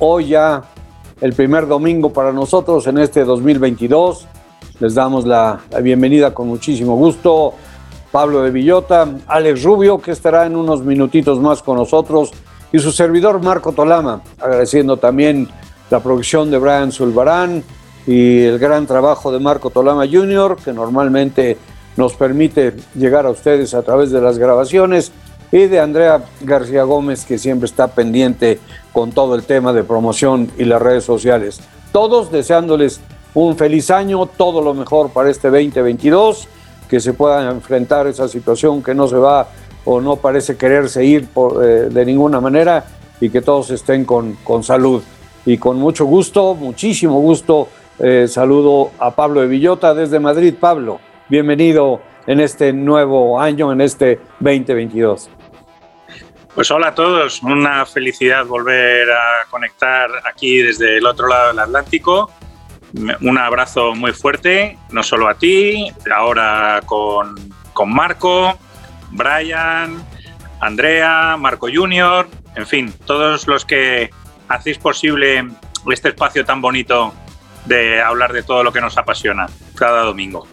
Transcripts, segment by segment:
Hoy ya el primer domingo para nosotros en este 2022. Les damos la, bienvenida con muchísimo gusto. Pablo de Villota, Alex Rubio, que estará en unos minutitos más con nosotros, y su servidor Marco Tolama, agradeciendo también la producción de Brian Zulbarán y el gran trabajo de Marco Tolama Jr., que normalmente nos permite llegar a ustedes a través de las grabaciones, y de Andrea García Gómez, que siempre está pendiente con todo el tema de promoción y las redes sociales. Todos deseándoles un feliz año, todo lo mejor para este 2022, que se pueda enfrentar esa situación que no se va o no parece quererse ir por, eh, de ninguna manera y que todos estén con, con salud. Y con mucho gusto, muchísimo gusto, eh, saludo a Pablo de Villota desde Madrid. Pablo, bienvenido en este nuevo año, en este 2022. Pues hola a todos, una felicidad volver a conectar aquí desde el otro lado del Atlántico. Un abrazo muy fuerte, no solo a ti, ahora con, con Marco, Brian, Andrea, Marco Junior, en fin, todos los que hacéis posible este espacio tan bonito de hablar de todo lo que nos apasiona cada domingo.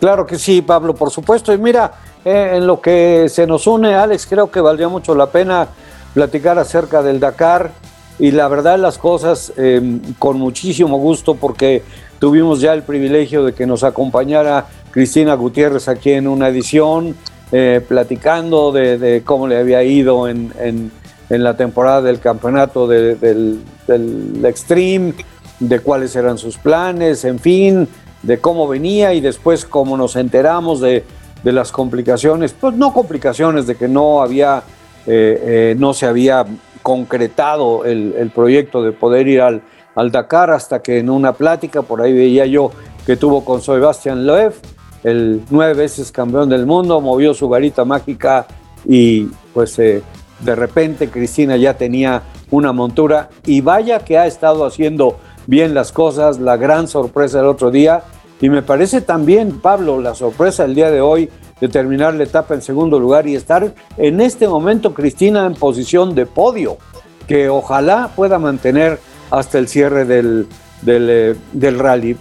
Claro que sí, Pablo, por supuesto. Y mira, eh, en lo que se nos une, Alex, creo que valdría mucho la pena platicar acerca del Dakar y la verdad las cosas eh, con muchísimo gusto porque tuvimos ya el privilegio de que nos acompañara Cristina Gutiérrez aquí en una edición, eh, platicando de, cómo le había ido en, la temporada del campeonato de, del, del Extreme, de cuáles eran sus planes, en fin, de cómo venía y después cómo nos enteramos de, de las complicaciones, pues no complicaciones, de que no había, eh, eh, no se había concretado el, proyecto de poder ir al, al Dakar hasta que en una plática, por ahí veía yo que tuvo con Sebastián Loeb, el nueve veces campeón del mundo, movió su varita mágica y pues eh, de repente Cristina ya tenía una montura y vaya que ha estado haciendo bien las cosas, la gran sorpresa del otro día y me parece también, Pablo, la sorpresa del día de hoy de terminar la etapa en segundo lugar y estar en este momento Cristina en posición de podio, que ojalá pueda mantener hasta el cierre del, del, eh, rally.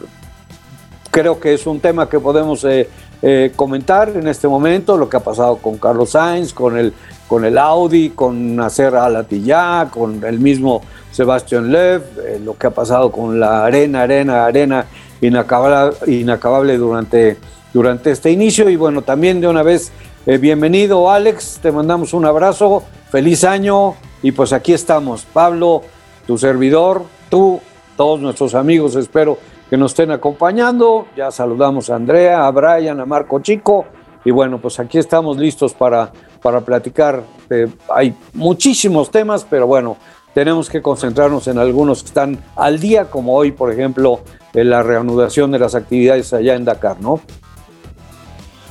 Creo que es un tema que podemos eh, eh, comentar en este momento, lo que ha pasado con Carlos Sainz, con el, con el Audi, con Nasser Alatillá, con el mismo Sebastián eh, lo que ha pasado con la arena, arena, arena inacabable, inacabable durante, durante este inicio. Y bueno, también de una vez, eh, bienvenido Alex, te mandamos un abrazo, feliz año y pues aquí estamos. Pablo, tu servidor, tú, todos nuestros amigos, espero que nos estén acompañando. Ya saludamos a Andrea, a Brian, a Marco Chico. Y bueno, pues aquí estamos listos para, para platicar. Eh, hay muchísimos temas, pero bueno, tenemos que concentrarnos en algunos que están al día, como hoy, por ejemplo, en la reanudación de las actividades allá en Dakar, ¿no?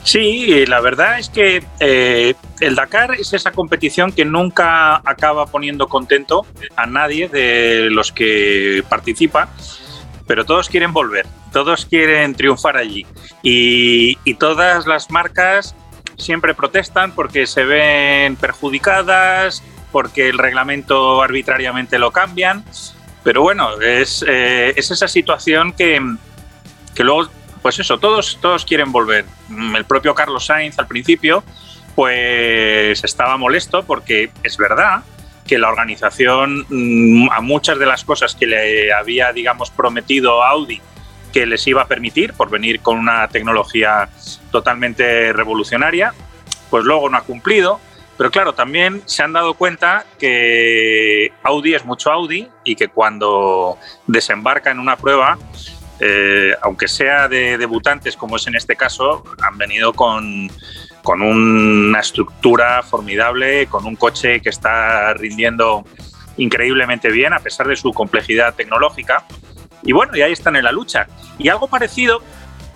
Sí, la verdad es que eh, el Dakar es esa competición que nunca acaba poniendo contento a nadie de los que participa, pero todos quieren volver, todos quieren triunfar allí y, y todas las marcas siempre protestan porque se ven perjudicadas, porque el reglamento arbitrariamente lo cambian. Pero bueno, es, eh, es esa situación que, que, luego, pues eso, todos, todos quieren volver. El propio Carlos Sainz al principio, pues estaba molesto porque es verdad que la organización mm, a muchas de las cosas que le había, digamos, prometido Audi que les iba a permitir por venir con una tecnología totalmente revolucionaria, pues luego no ha cumplido pero claro, también se han dado cuenta que Audi es mucho Audi y que cuando desembarca en una prueba, eh, aunque sea de debutantes como es en este caso, han venido con, con una estructura formidable, con un coche que está rindiendo increíblemente bien a pesar de su complejidad tecnológica. Y bueno, y ahí están en la lucha. Y algo parecido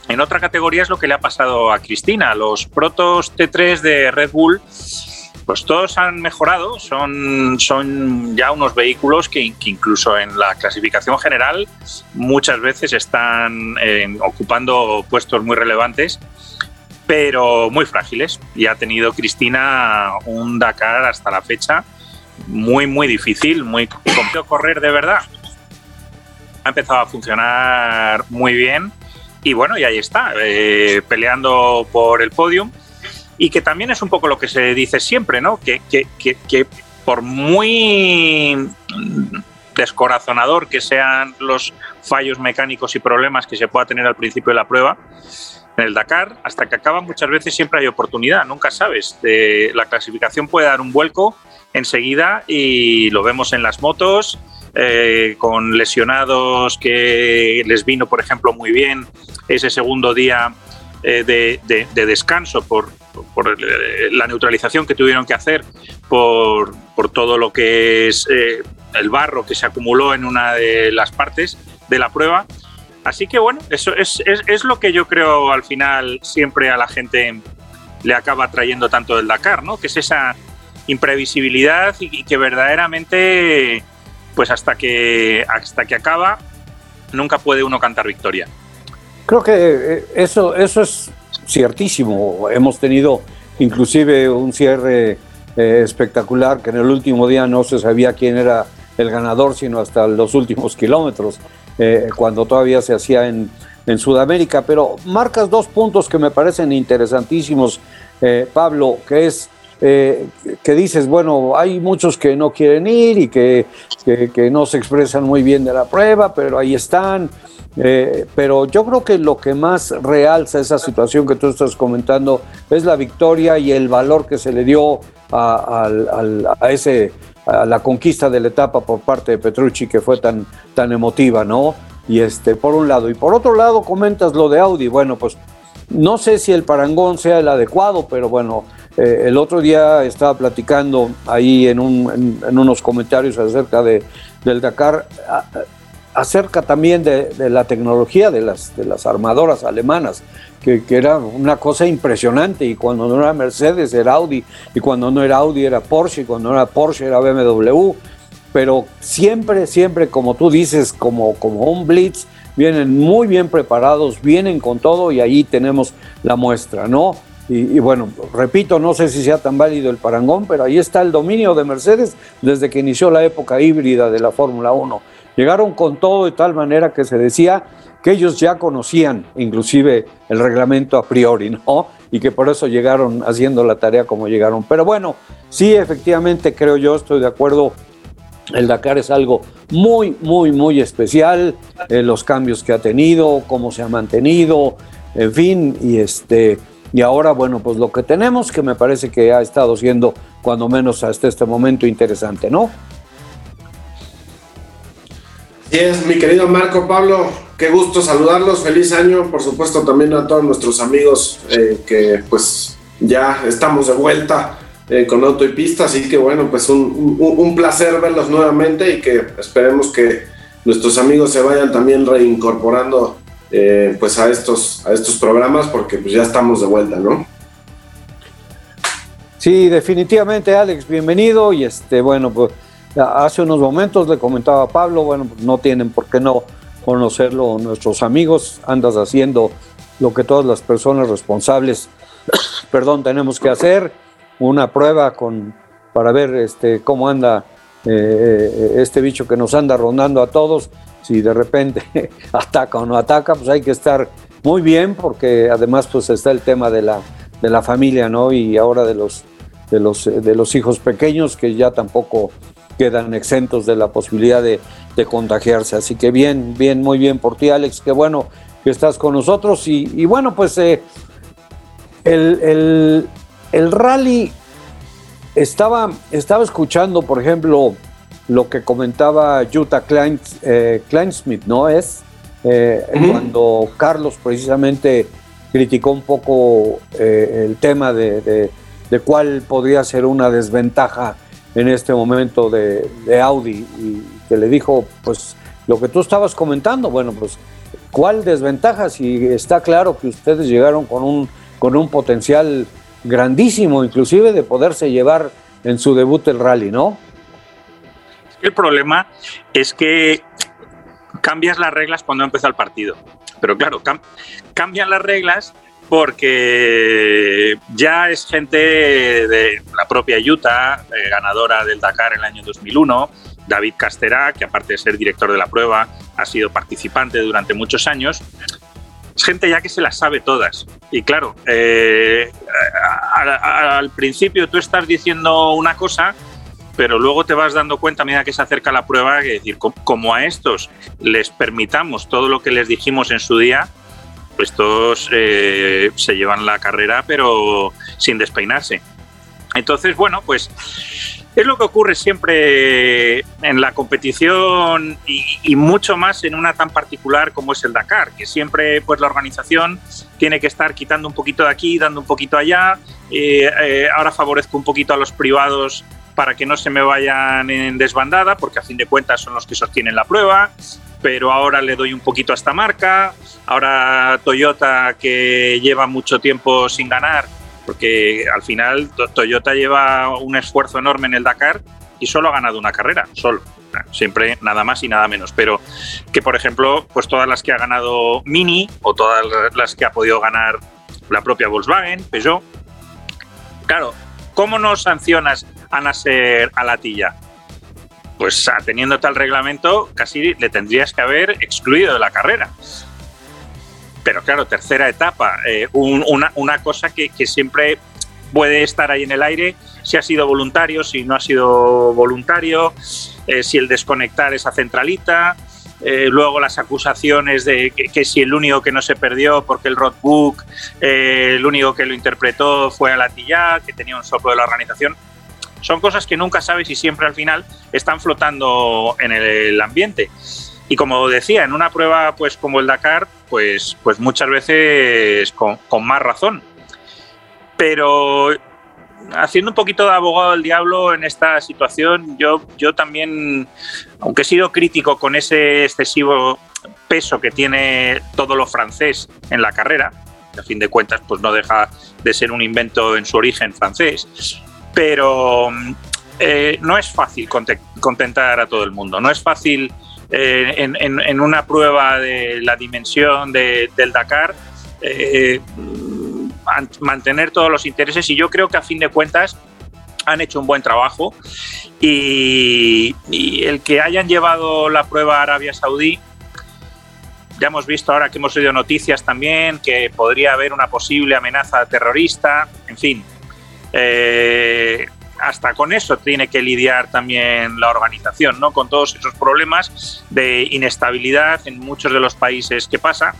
en otra categoría es lo que le ha pasado a Cristina. Los Protos T3 de Red Bull, pues todos han mejorado, son, son ya unos vehículos que, incluso en la clasificación general muchas veces están eh, ocupando puestos muy relevantes, pero muy frágiles. Y ha tenido Cristina un Dakar hasta la fecha muy, muy difícil, muy complicado correr de verdad. Ha empezado a funcionar muy bien y bueno, y ahí está, eh, peleando por el podium. Y que también es un poco lo que se dice siempre, ¿no? Que, que, que, por muy descorazonador que sean los fallos mecánicos y problemas que se pueda tener al principio de la prueba, en el Dakar, hasta que acaba muchas veces siempre hay oportunidad, nunca sabes. la clasificación puede dar un vuelco enseguida y lo vemos en las motos, eh, con lesionados que les vino, por ejemplo, muy bien ese segundo día eh, de, descanso por, eh, la neutralización que tuvieron que hacer por, todo lo que es el barro que se acumuló en una de las partes de la prueba. Así que bueno, eso es, es, lo que yo creo al final siempre a la gente le acaba trayendo tanto el Dakar, ¿no? Que es esa imprevisibilidad y que verdaderamente pues hasta que, hasta que acaba, nunca puede uno cantar victoria. Creo que eh, eso, eso es ciertísimo. Hemos tenido inclusive un cierre eh, espectacular que en el último día no se sabía quién era el ganador, sino hasta los últimos kilómetros, eh, cuando todavía se hacía en, en, Sudamérica. Pero marcas dos puntos que me parecen interesantísimos, Pablo, que es eh, que dices, bueno, hay muchos que no quieren ir y que, que, no se expresan muy bien de la prueba, pero ahí están. Eh, pero yo creo que lo que más realza esa situación que tú estás comentando es la victoria y el valor que se le dio a, ese, a la conquista de la etapa por parte de Petrucci que fue tan, tan emotiva, ¿no? Y este, por un lado. Y por otro lado, comentas lo de Audi. Bueno, pues no sé si el parangón sea el adecuado, pero bueno, eh, el otro día estaba platicando ahí en, unos comentarios acerca de, del Dakar, acerca también de, la tecnología de las, armadoras alemanas, que, era una cosa impresionante, y cuando no era Mercedes era Audi, y cuando no era Audi era Porsche, y cuando no era Porsche era BMW, pero siempre, siempre, como tú dices, como, como un blitz, vienen muy bien preparados, vienen con todo, y ahí tenemos la muestra, ¿no? Y, bueno, repito, no sé si sea tan válido el parangón, pero ahí está el dominio de Mercedes desde que inició la época híbrida de la Fórmula 1. Llegaron con todo de tal manera que se decía que ellos ya conocían inclusive el reglamento a priori, ¿no? Y que por eso llegaron haciendo la tarea como llegaron. Pero bueno, sí, efectivamente creo yo, estoy de acuerdo, el Dakar es algo muy, muy, muy especial, eh, los cambios que ha tenido, cómo se ha mantenido, en fin, y este y ahora, bueno, pues lo que tenemos, que me parece que ha estado siendo, cuando menos hasta este momento, interesante, ¿no? Sí, es, mi querido Marco Pablo, qué gusto saludarlos, feliz año, por supuesto también a todos nuestros amigos eh, que pues ya estamos de vuelta eh, con Auto y Pista, así que bueno, pues un, un, placer verlos nuevamente y que esperemos que nuestros amigos se vayan también reincorporando eh, pues a estos, a estos programas porque pues ya estamos de vuelta, ¿no? Sí, definitivamente Alex, bienvenido y este, bueno, pues hace unos momentos le comentaba a Pablo, bueno, pues no tienen por qué no conocerlo nuestros amigos, andas haciendo lo que todas las personas responsables, perdón, tenemos que hacer, una prueba con, para ver este, cómo anda eh, eh, este bicho que nos anda rondando a todos si de repente ataca o no ataca, pues hay que estar muy bien porque además pues está el tema de la, de la familia, ¿no? Y ahora de los, de, los, de los hijos pequeños que ya tampoco quedan exentos de la posibilidad de, contagiarse. Así que bien, bien, muy bien por ti, Alex. Qué bueno que estás con nosotros. Y, bueno, pues eh, el, el, el, rally estaba, estaba escuchando, por ejemplo, lo que comentaba Jutta Klein, eh, Kleinsmith, ¿no? Es eh, cuando Carlos precisamente criticó un poco eh, el tema de, de, cuál podría ser una desventaja en este momento de, Audi y que le dijo, pues lo que tú estabas comentando, bueno, pues ¿cuál desventaja si está claro que ustedes llegaron con un, con un potencial grandísimo, inclusive de poderse llevar en su debut el rally, ¿no? El problema es que cambias las reglas cuando empieza el partido. Pero claro, cambian las reglas porque ya es gente de la propia Utah, eh, ganadora del Dakar en el año 2001, David Casterá, que aparte de ser director de la prueba, ha sido participante durante muchos años. Es gente ya que se las sabe todas. Y claro, eh, al principio tú estás diciendo una cosa pero luego te vas dando cuenta a medida que se acerca la prueba que decir, como a estos les permitamos todo lo que les dijimos en su día, estos eh, se llevan la carrera pero sin despeinarse. Entonces, bueno, pues es lo que ocurre siempre en la competición y, mucho más en una tan particular como es el Dakar, que siempre pues la organización tiene que estar quitando un poquito de aquí, dando un poquito allá. Eh, eh, ahora favorezco un poquito a los privados para que no se me vayan en desbandada, porque a fin de cuentas son los que sostienen la prueba, pero ahora le doy un poquito a esta marca, ahora Toyota que lleva mucho tiempo sin ganar, porque al final Toyota lleva un esfuerzo enorme en el Dakar y solo ha ganado una carrera, solo. Siempre nada más y nada menos, pero que por ejemplo, pues todas las que ha ganado Mini o todas las que ha podido ganar la propia Volkswagen, Peugeot, claro, ¿cómo no sancionas a Nasser Alatilla? Pues teniendo tal reglamento, casi le tendrías que haber excluido de la carrera. Pero claro, tercera etapa, eh, una, cosa que, siempre puede estar ahí en el aire, si ha sido voluntario, si no ha sido voluntario, eh, si el desconectar esa centralita, eh, luego las acusaciones de que, si el único que no se perdió porque el roadbook, el único que lo interpretó fue Alatilla, que tenía un soplo de la organización son cosas que nunca sabes y siempre al final están flotando en el ambiente. Y como decía, en una prueba pues como el Dakar, pues, pues muchas veces con, más razón. Pero haciendo un poquito de abogado del diablo en esta situación, yo, yo también, aunque he sido crítico con ese excesivo peso que tiene todo lo francés en la carrera, a fin de cuentas pues no deja de ser un invento en su origen francés, pero eh, no es fácil contentar a todo el mundo, no es fácil eh, en, una prueba de la dimensión del Dakar eh, mantener todos los intereses. Y yo creo que a fin de cuentas han hecho un buen trabajo. Y, el que hayan llevado la prueba a Arabia Saudí ya hemos visto ahora que hemos oído noticias también que podría haber una posible amenaza terrorista, en fin, eh, hasta con eso tiene que lidiar también la organización, ¿no? Con todos esos problemas de inestabilidad en muchos de los países que pasa.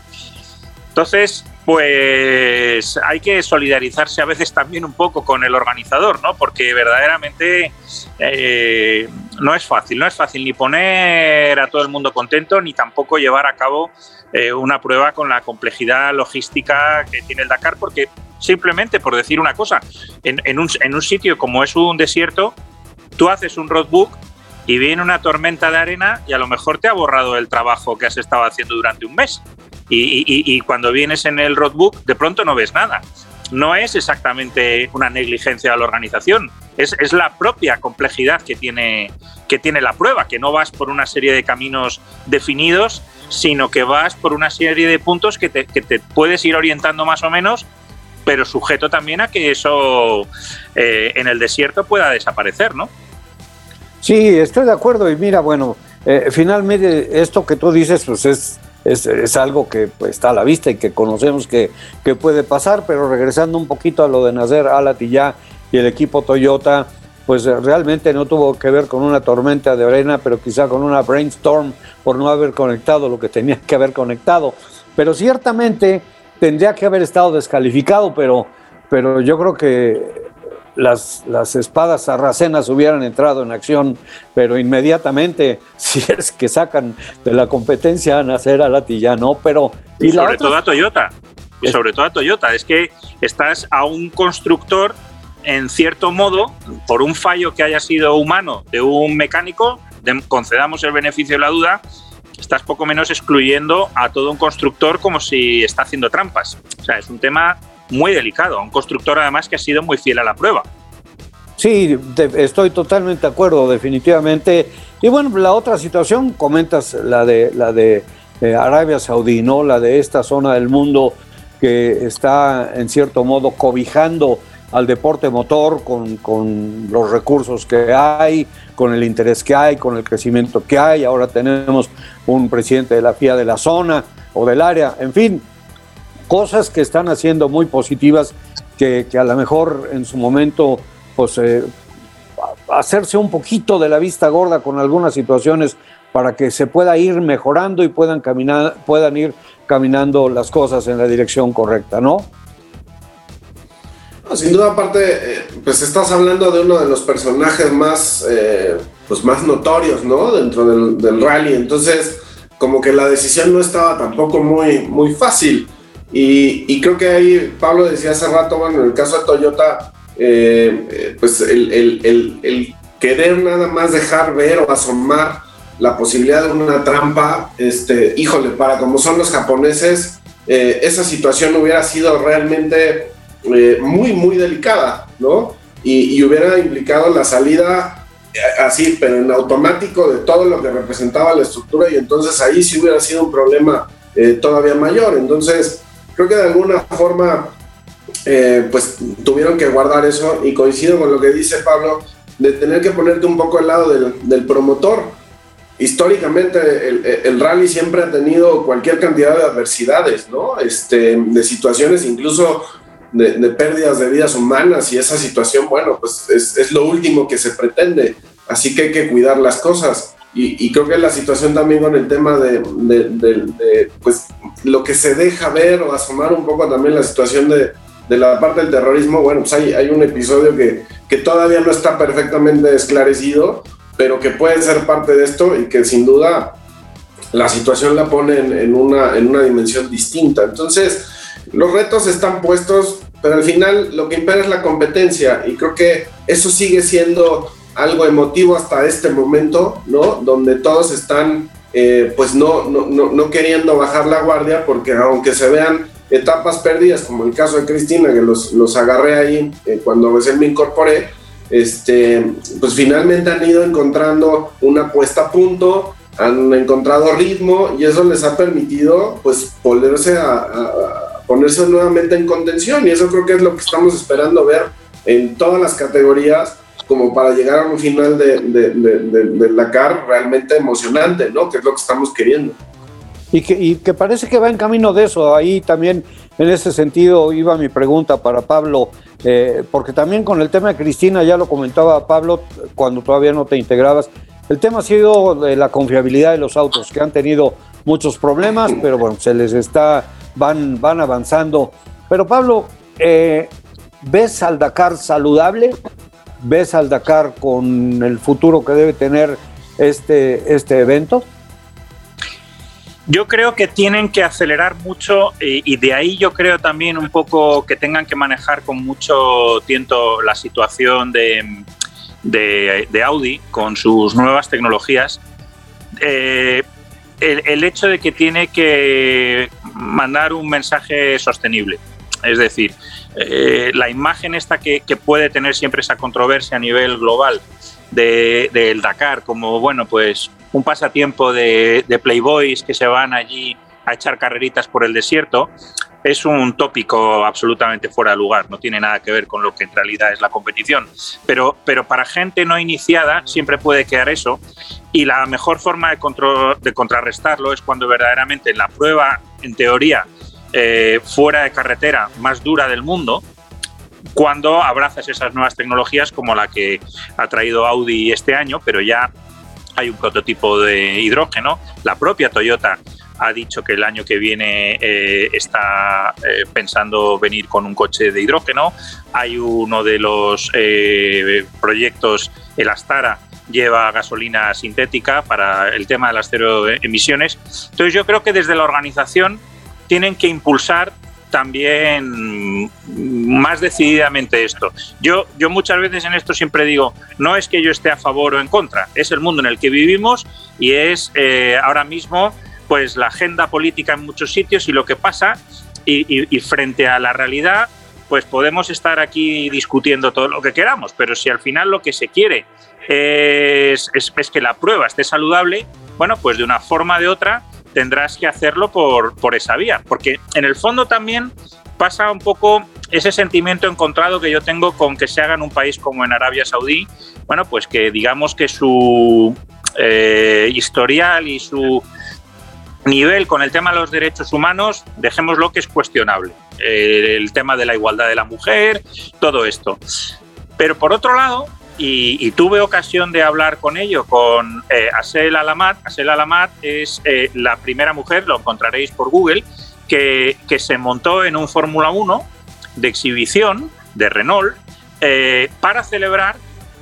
Entonces, pues hay que solidarizarse a veces también un poco con el organizador, ¿no? Porque verdaderamente eh, no es fácil, no es fácil ni poner a todo el mundo contento, ni tampoco llevar a cabo eh, una prueba con la complejidad logística que tiene el Dakar, porque simplemente por decir una cosa, en, un, en un sitio como es un desierto, tú haces un roadbook y viene una tormenta de arena y a lo mejor te ha borrado el trabajo que has estado haciendo durante un mes. Y, cuando vienes en el roadbook, de pronto no ves nada. No es exactamente una negligencia de la organización, es, es, la propia complejidad que tiene, que tiene la prueba, que no vas por una serie de caminos definidos, sino que vas por una serie de puntos que te, puedes ir orientando más o menos pero sujeto también a que eso eh, en el desierto pueda desaparecer, ¿no? Sí, estoy de acuerdo. Y mira, bueno, eh, finalmente esto que tú dices, pues es, es, algo que pues, está a la vista y que conocemos que, que, puede pasar, pero regresando un poquito a lo de Nacer Alatilla y el equipo Toyota, pues realmente no tuvo que ver con una tormenta de arena, pero quizá con una brainstorm por no haber conectado lo que tenía que haber conectado. Pero ciertamente tendría que haber estado descalificado, pero, pero yo creo que las, las espadas sarracenas hubieran entrado en acción, pero inmediatamente, si es que sacan de la competencia a nacer a Latilla, ¿no? Pero. Y, sobre todo a Toyota. Y sobre todo a Toyota. Es que estás a un constructor en cierto modo, por un fallo que haya sido humano de un mecánico, concedamos el beneficio de la duda, estás poco menos excluyendo a todo un constructor como si está haciendo trampas. O sea, es un tema muy delicado, un constructor además que ha sido muy fiel a la prueba. Sí, estoy totalmente de acuerdo, definitivamente. Y bueno, la otra situación, comentas la de la de eh, Arabia Saudí, ¿no? La de esta zona del mundo que está en cierto modo cobijando al deporte motor con, con, los recursos que hay, con el interés que hay, con el crecimiento que hay. Ahora tenemos un presidente de la FIA de la zona o del área, en fin, cosas que están haciendo muy positivas que, que a lo mejor en su momento, pues, eh, hacerse un poquito de la vista gorda con algunas situaciones para que se pueda ir mejorando y puedan, caminar, puedan ir caminando las cosas en la dirección correcta, ¿no? sin duda, aparte, eh, pues estás hablando de uno de los personajes más, eh, pues más notorios, ¿no? Dentro del, rally. Entonces, como que la decisión no estaba tampoco muy, muy fácil. Y, creo que ahí, Pablo decía hace rato, bueno, en el caso de Toyota, eh, pues el, el, el, querer nada más dejar ver o asomar la posibilidad de una trampa, este, híjole, para como son los japoneses, esa situación hubiera sido realmente eh, muy, muy delicada, ¿no? Y, hubiera implicado la salida eh, así, pero en automático de todo lo que representaba la estructura y entonces ahí sí hubiera sido un problema eh, todavía mayor. Entonces, creo que de alguna forma, pues tuvieron que guardar eso y coincido con lo que dice Pablo, de tener que ponerte un poco al lado del, del promotor. Históricamente el, el, rally siempre ha tenido cualquier cantidad de adversidades, ¿no? Este, de situaciones incluso de, pérdidas de vidas humanas y esa situación, bueno, pues es, lo último que se pretende. Así que hay que cuidar las cosas. Y, creo que la situación también con el tema de, pues, lo que se deja ver o asomar un poco también la situación de, la parte del terrorismo, bueno, pues hay, un episodio que, que todavía no está perfectamente esclarecido, pero que puede ser parte de esto y que sin duda la situación la pone en, una, en una dimensión distinta. Entonces, los retos están puestos, pero al final lo que impera es la competencia y creo que eso sigue siendo algo emotivo hasta este momento, ¿no? Donde todos están, eh, pues no, no, no, queriendo bajar la guardia porque aunque se vean etapas perdidas, como el caso de Cristina, que los, los agarré ahí eh, cuando recién me incorporé, este, pues finalmente han ido encontrando una puesta a punto, han encontrado ritmo y eso les ha permitido pues volverse a ponerse nuevamente en contención y eso creo que es lo que estamos esperando ver en todas las categorías como para llegar a un final de, de, de, Dakar realmente emocionante, ¿no? Que es lo que estamos queriendo. Y que, y que, parece que va en camino de eso. Ahí también, en ese sentido, iba mi pregunta para Pablo, eh, porque también con el tema de Cristina, ya lo comentaba Pablo cuando todavía no te integrabas, el tema ha sido de la confiabilidad de los autos, que han tenido muchos problemas, pero bueno, se les está van, van avanzando. Pero Pablo, eh, ¿ves al Dakar saludable? ¿Ves al Dakar con el futuro que debe tener este, este evento? Yo creo que tienen que acelerar mucho y, de ahí yo creo también un poco que tengan que manejar con mucho tiento la situación de, de, Audi con sus nuevas tecnologías. Eh, el, hecho de que tiene que mandar un mensaje sostenible. Es decir, eh, la imagen esta que, puede tener siempre esa controversia a nivel global del Dakar, como bueno, pues un pasatiempo de, de, playboys que se van allí a echar carreritas por el desierto, es un tópico absolutamente fuera de lugar, no tiene nada que ver con lo que en realidad es la competición. Pero, pero para gente no iniciada siempre puede quedar eso y la mejor forma de, de contrarrestarlo es cuando verdaderamente en la prueba, en teoría, eh, fuera de carretera más dura del mundo, cuando abrazas esas nuevas tecnologías como la que ha traído Audi este año, pero ya hay un prototipo de hidrógeno, la propia Toyota ha dicho que el año que viene eh, está eh, pensando venir con un coche de hidrógeno. Hay uno de los eh, proyectos, el Astara, lleva gasolina sintética para el tema de las cero emisiones. Entonces yo creo que desde la organización tienen que impulsar también más decididamente esto. Yo, yo muchas veces en esto siempre digo, no es que yo esté a favor o en contra, es el mundo en el que vivimos y es eh, ahora mismo pues la agenda política en muchos sitios y lo que pasa y, frente a la realidad pues podemos estar aquí discutiendo todo lo que queramos, pero si al final lo que se quiere es, es, que la prueba esté saludable, bueno, pues de una forma o de otra tendrás que hacerlo por, por esa vía, porque en el fondo también pasa un poco ese sentimiento encontrado que yo tengo con que se haga en un país como en Arabia Saudí, bueno, pues que digamos que su eh, historial y su nivel con el tema de los derechos humanos, dejémoslo que es cuestionable. Eh, el tema de la igualdad de la mujer, todo esto. Pero por otro lado, y, tuve ocasión de hablar con ello, con eh, Asel Alamat. Asel Alamat es eh, la primera mujer, lo encontraréis por Google, que, que se montó en un Fórmula 1 de exhibición de Renault eh, para celebrar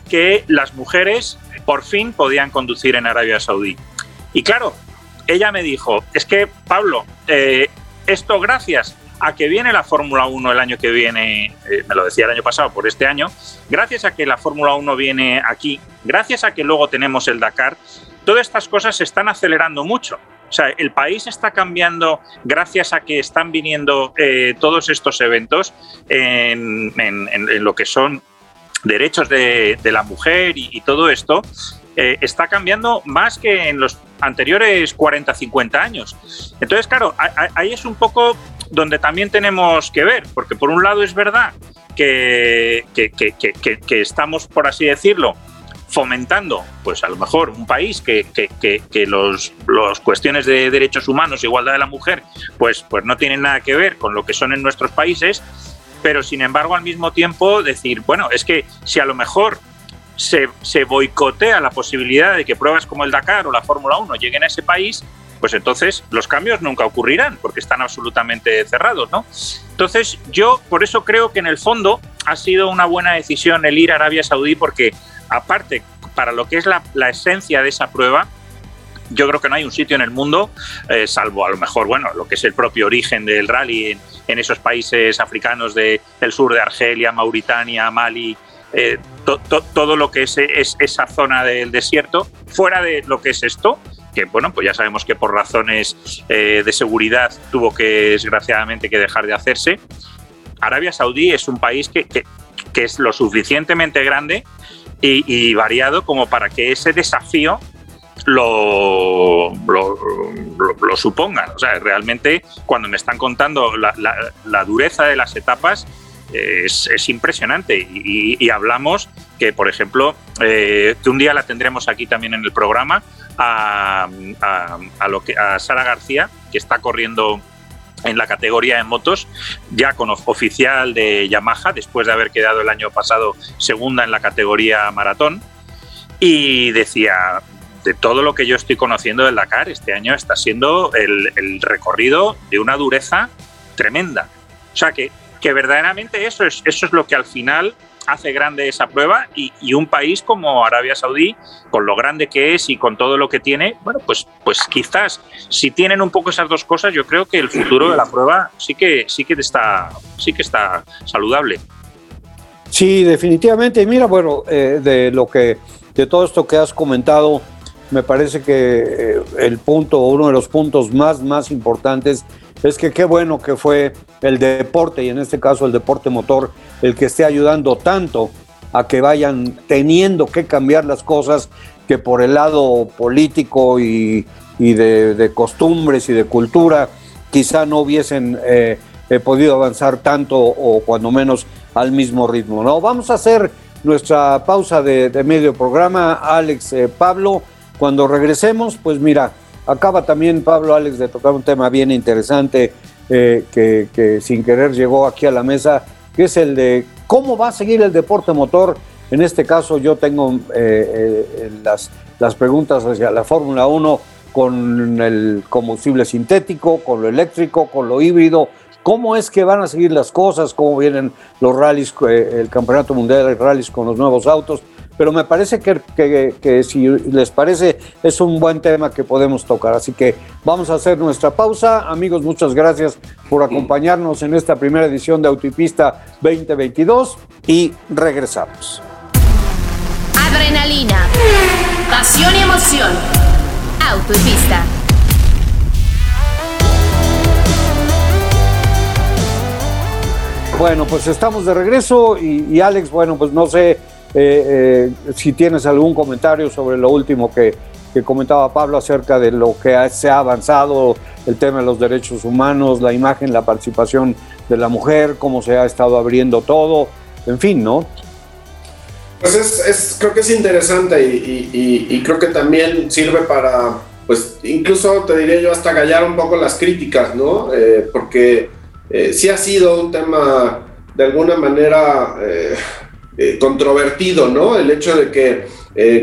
que las mujeres por fin podían conducir en Arabia Saudí. Y claro, ella me dijo, es que Pablo, esto gracias a que viene la Fórmula 1 el año que viene, eh, me lo decía el año pasado, por este año, gracias a que la Fórmula 1 viene aquí, gracias a que luego tenemos el Dakar, todas estas cosas se están acelerando mucho. O sea, el país está cambiando gracias a que están viniendo eh, todos estos eventos en, lo que son derechos de, la mujer y, todo esto. Eh, está cambiando más que en los anteriores 40, 50 años. Entonces, claro, ahí es un poco donde también tenemos que ver, porque por un lado es verdad que, que, estamos, por así decirlo, fomentando, pues a lo mejor un país que, que, los, cuestiones de derechos humanos, igualdad de la mujer, pues, pues no tienen nada que ver con lo que son en nuestros países, pero sin embargo al mismo tiempo decir, bueno, es que si a lo mejor se, se boicotea la posibilidad de que pruebas como el Dakar o la Fórmula 1 lleguen a ese país, pues entonces los cambios nunca ocurrirán porque están absolutamente cerrados, ¿no? Entonces yo por eso creo que en el fondo ha sido una buena decisión el ir a Arabia Saudí porque aparte para lo que es la, esencia de esa prueba, yo creo que no hay un sitio en el mundo, eh, salvo a lo mejor, bueno, lo que es el propio origen del rally en, esos países africanos del sur de Argelia, Mauritania, Mali, eh, todo lo que es, esa zona del desierto, fuera de lo que es esto, que bueno, pues ya sabemos que por razones eh, de seguridad tuvo que desgraciadamente que dejar de hacerse. Arabia Saudí es un país que, es lo suficientemente grande y, variado como para que ese desafío lo, lo, supongan. O sea, realmente cuando me están contando la, dureza de las etapas, es, impresionante. Y, hablamos que, por ejemplo, eh, que un día la tendremos aquí también en el programa, a, lo que, a Sara García, que está corriendo en la categoría de motos, ya con oficial de Yamaha, después de haber quedado el año pasado segunda en la categoría maratón. Y decía, de todo lo que yo estoy conociendo del Dakar, este año está siendo el, recorrido de una dureza tremenda. O sea que, que verdaderamente eso es, eso es lo que al final hace grande esa prueba y, un país como Arabia Saudí, con lo grande que es y con todo lo que tiene, bueno, pues, pues quizás si tienen un poco esas dos cosas, yo creo que el futuro de la prueba sí que, sí que, está, sí que está saludable. Sí, definitivamente. Mira, bueno, eh, de lo que, de todo esto que has comentado, me parece que eh, el punto, uno de los puntos más, más importantes es que qué bueno que fue el deporte, y en este caso el deporte motor, el que esté ayudando tanto a que vayan teniendo que cambiar las cosas que por el lado político y, de, costumbres y de cultura quizá no hubiesen eh, eh, podido avanzar tanto o cuando menos al mismo ritmo. ¿no? Vamos a hacer nuestra pausa de, medio programa, Alex, eh, Pablo. Cuando regresemos, pues mira, acaba también Pablo Alex de tocar un tema bien interesante que, que sin querer llegó aquí a la mesa que es el de cómo va a seguir el deporte motor. En este caso yo tengo eh, eh, las, las preguntas hacia la Fórmula 1 con el combustible sintético, con lo eléctrico, con lo híbrido. ¿Cómo es que van a seguir las cosas? ¿Cómo vienen los rallies, eh, el Campeonato Mundial de Rallies con los nuevos autos? Pero me parece que, que, si les parece es un buen tema que podemos tocar. Así que vamos a hacer nuestra pausa. Amigos, muchas gracias por acompañarnos en esta primera edición de Autopista 2022 y regresamos. Adrenalina, pasión y emoción. Autopista. Bueno, pues estamos de regreso y, Alex, bueno, pues no sé eh, eh, si tienes algún comentario sobre lo último que, comentaba Pablo acerca de lo que se ha avanzado, el tema de los derechos humanos, la imagen, la participación de la mujer, cómo se ha estado abriendo todo, en fin, ¿no? Pues es, creo que es interesante y, creo que también sirve para, pues incluso te diría yo hasta callar un poco las críticas, ¿no? Eh, porque eh, sí ha sido un tema de alguna manera eh, controvertido, ¿no? El hecho de que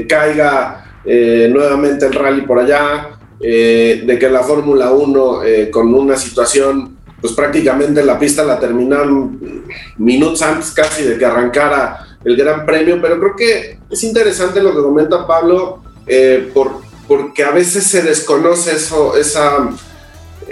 caiga nuevamente el rally por allá, de que la Fórmula 1 con una situación, pues prácticamente la pista la terminaron minutos antes casi de que arrancara el Gran Premio, pero creo que es interesante lo que comenta Pablo, por, porque a veces se desconoce eso, esa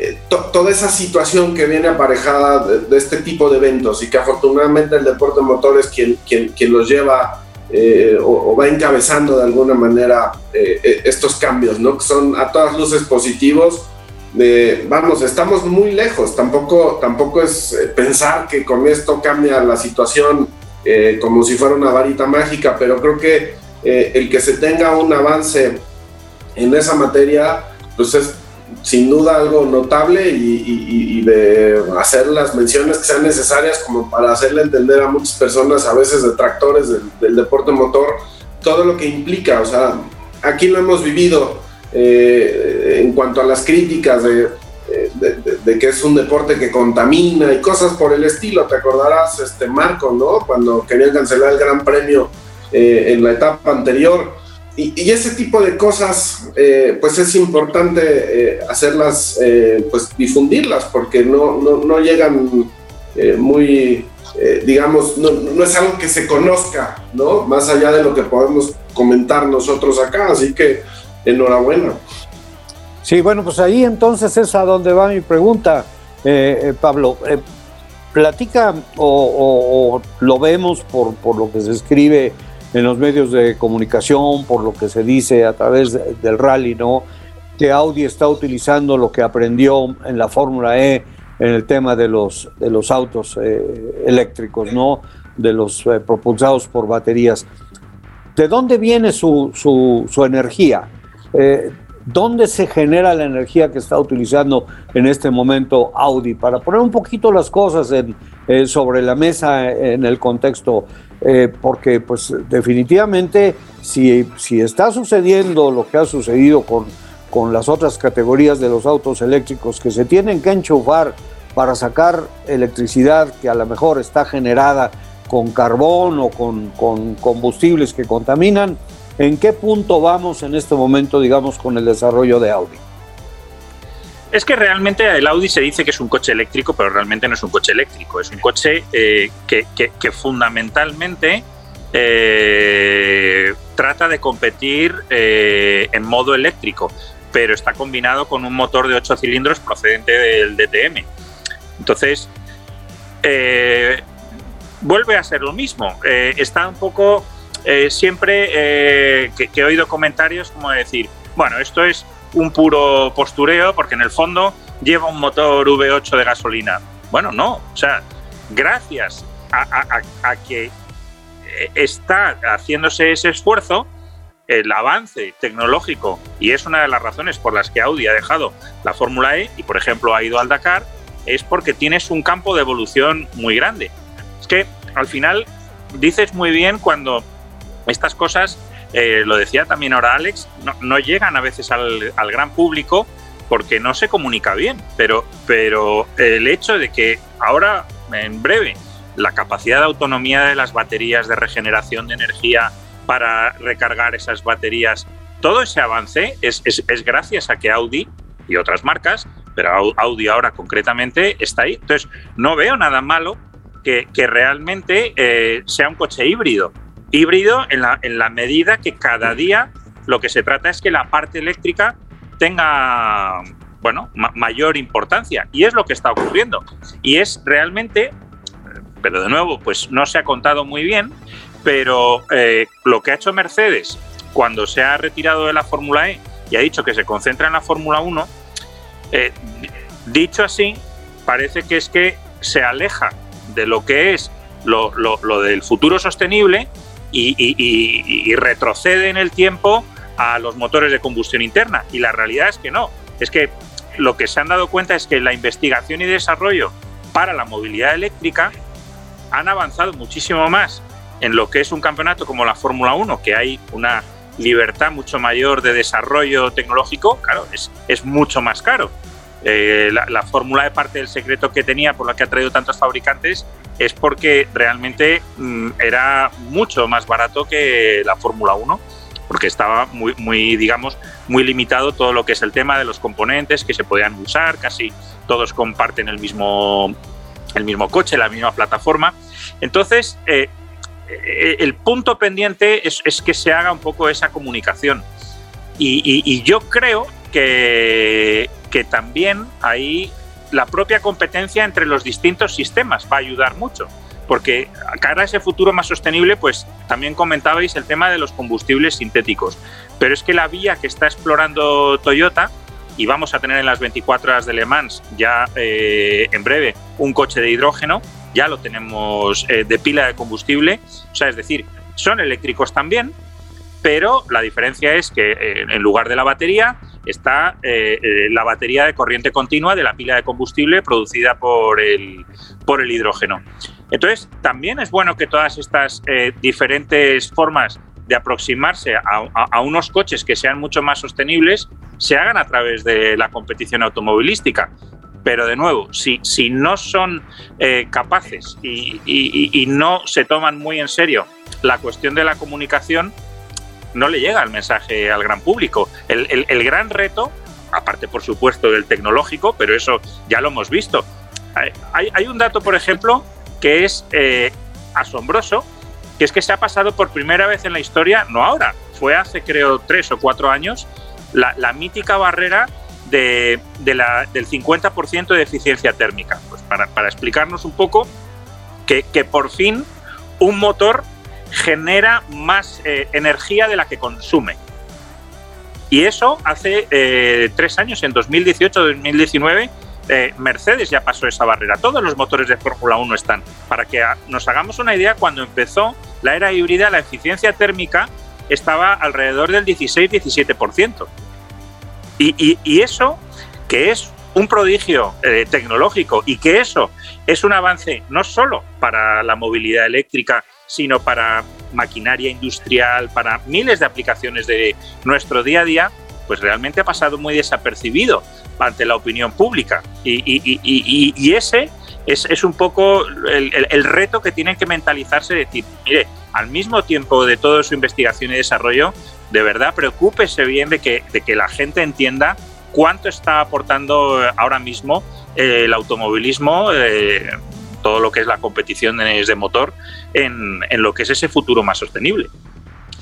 eh, toda esa situación que viene aparejada de, este tipo de eventos y que afortunadamente el deporte motor es quien, quien, quien los lleva eh, o, va encabezando de alguna manera eh, estos cambios, ¿no? Que son a todas luces positivos. vamos, estamos muy lejos, tampoco, tampoco es pensar que con esto cambia la situación como si fuera una varita mágica, pero creo que el que se tenga un avance en esa materia, pues es sin duda algo notable y, de hacer las menciones que sean necesarias como para hacerle entender a muchas personas, a veces detractores del, deporte motor, todo lo que implica. O sea, aquí lo hemos vivido eh, en cuanto a las críticas de, que es un deporte que contamina y cosas por el estilo. Te acordarás, este Marco, ¿no? Cuando querían cancelar el Gran Premio eh, en la etapa anterior y, ese tipo de cosas, eh, pues es importante eh, hacerlas, eh, pues difundirlas, porque no, no, llegan muy, digamos, no, no, es algo que se conozca, ¿no? Más allá de lo que podemos comentar nosotros acá, así que enhorabuena. Sí, bueno, pues ahí entonces es a donde va mi pregunta, Pablo. platica o, o, lo vemos por, por lo que se escribe en los medios de comunicación, por lo que se dice a través del rally, ¿no? Que Audi está utilizando lo que aprendió en la Fórmula E en el tema de los, de los autos eh, eléctricos, ¿no? De los eh, propulsados por baterías. ¿De dónde viene su, su, energía? Eh, ¿Dónde se genera la energía que está utilizando en este momento Audi? Para poner un poquito las cosas sobre la mesa en el contexto eh, porque pues definitivamente si, si está sucediendo lo que ha sucedido con, con las otras categorías de los autos eléctricos que se tienen que enchufar para sacar electricidad que a lo mejor está generada con carbón o con, con combustibles que contaminan, ¿en qué punto vamos en este momento, digamos, con el desarrollo de Audi? Es que realmente el Audi se dice que es un coche eléctrico, pero realmente no es un coche eléctrico. Es un coche eh, que, fundamentalmente eh, trata de competir eh, en modo eléctrico, pero está combinado con un motor de 8 cilindros procedente del DTM. Entonces, vuelve a ser lo mismo. está un poco siempre que he oído comentarios como decir, bueno, esto es un puro postureo, porque en el fondo lleva un motor V8 de gasolina. Bueno, no, o sea, gracias a, que eh, está haciéndose ese esfuerzo, el avance tecnológico, y es una de las razones por las que Audi ha dejado la Fórmula E y, por ejemplo, ha ido al Dakar, es porque tienes un campo de evolución muy grande. Es que al final dices muy bien cuando estas cosas eh, lo decía también ahora Alex, no, llegan a veces al, gran público porque no se comunica bien, pero, pero el hecho de que ahora, en breve, la capacidad de autonomía de las baterías, de regeneración de energía para recargar esas baterías, todo ese avance es, gracias a que Audi y otras marcas, pero Audi ahora concretamente está ahí. Entonces, no veo nada malo que, realmente eh, sea un coche híbrido híbrido en la, en la medida que cada día lo que se trata es que la parte eléctrica tenga bueno, mayor importancia. Y es lo que está ocurriendo. Y es realmente, pero de nuevo, pues no se ha contado muy bien, pero eh, lo que ha hecho Mercedes cuando se ha retirado de la Fórmula E y ha dicho que se concentra en la Fórmula 1, eh, dicho así, parece que es que se aleja de lo que es lo, del futuro sostenible y, retrocede en el tiempo a los motores de combustión interna. Y la realidad es que no. Es que lo que se han dado cuenta es que la investigación y desarrollo para la movilidad eléctrica han avanzado muchísimo más en lo que es un campeonato como la Fórmula 1, que hay una libertad mucho mayor de desarrollo tecnológico, claro, es mucho más caro. Eh, la, fórmula de parte del secreto que tenía, por la que ha traído tantos fabricantes, es porque realmente mm, era mucho más barato que la Fórmula 1, porque estaba muy, digamos, muy limitado todo lo que es el tema de los componentes que se podían usar, casi todos comparten el mismo, el mismo coche, la misma plataforma. Entonces, eh, eh, el punto pendiente es, que se haga un poco esa comunicación. Y, yo creo que, también ahí la propia competencia entre los distintos sistemas va a ayudar mucho porque cara a ese futuro más sostenible, pues también comentabais el tema de los combustibles sintéticos. Pero es que la vía que está explorando Toyota, y vamos a tener en las 24 horas de Le Mans ya eh, en breve un coche de hidrógeno, ya lo tenemos eh, de pila de combustible, o sea, es decir, son eléctricos también, pero la diferencia es que eh, en lugar de la batería está la batería de corriente continua de la pila de combustible producida por el, por el hidrógeno. Entonces, también es bueno que todas estas eh, diferentes formas de aproximarse a, unos coches que sean mucho más sostenibles se hagan a través de la competición automovilística. Pero de nuevo, si, si no son eh, capaces y, no se toman muy en serio la cuestión de la comunicación, no le llega el mensaje al gran público. El, gran reto, aparte por supuesto del tecnológico, pero eso ya lo hemos visto. Hay, hay un dato, por ejemplo, que es eh, asombroso, que es que se ha pasado por primera vez en la historia, no ahora, fue hace creo tres o cuatro años, la, mítica barrera de, la, del 50% de eficiencia térmica. Pues para, explicarnos un poco que, por fin un motor genera más eh, energía de la que consume. Y eso hace eh, tres años, en 2018-2019, eh, Mercedes ya pasó esa barrera. Todos los motores de Fórmula 1 están. Para que nos hagamos una idea, cuando empezó la era híbrida, la eficiencia térmica estaba alrededor del 16-17%. Y, eso, que es un prodigio tecnológico y que eso es un avance no solo para la movilidad eléctrica, sino para maquinaria industrial, para miles de aplicaciones de nuestro día a día, pues realmente ha pasado muy desapercibido ante la opinión pública. Y, ese es, un poco el, reto que tienen que mentalizarse, decir, mire, al mismo tiempo de toda su investigación y desarrollo, de verdad preocúpese bien de que, de que la gente entienda cuánto está aportando ahora mismo eh, el automovilismo, eh, todo lo que es la competición de, motor, en, en lo que es ese futuro más sostenible.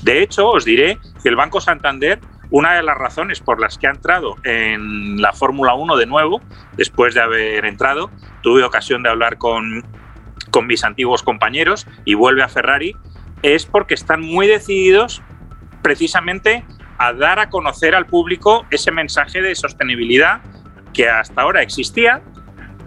De hecho, os diré que el Banco Santander una de las razones por las que ha entrado en la Fórmula 1 de nuevo, después de haber entrado, tuve ocasión de hablar con, con mis antiguos compañeros y vuelve a Ferrari, es porque están muy decididos precisamente a dar a conocer al público ese mensaje de sostenibilidad que hasta ahora existía,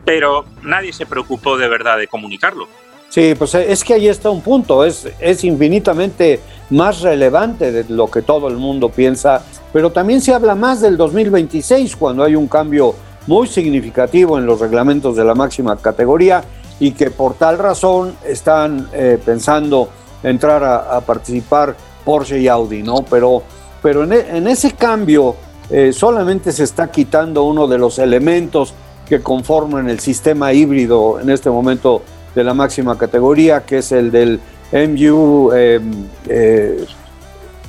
pero nadie se preocupó de verdad de comunicarlo. Sí, pues es que ahí está un punto, es, es infinitamente más relevante de lo que todo el mundo piensa, pero también se habla más del 2026 cuando hay un cambio muy significativo en los reglamentos de la máxima categoría y que por tal razón están eh, pensando entrar a, participar Porsche y Audi, ¿no? Pero, pero en, e, ese cambio eh, solamente se está quitando uno de los elementos que conforman el sistema híbrido en este momento de la máxima categoría, que es el del MU em, eh,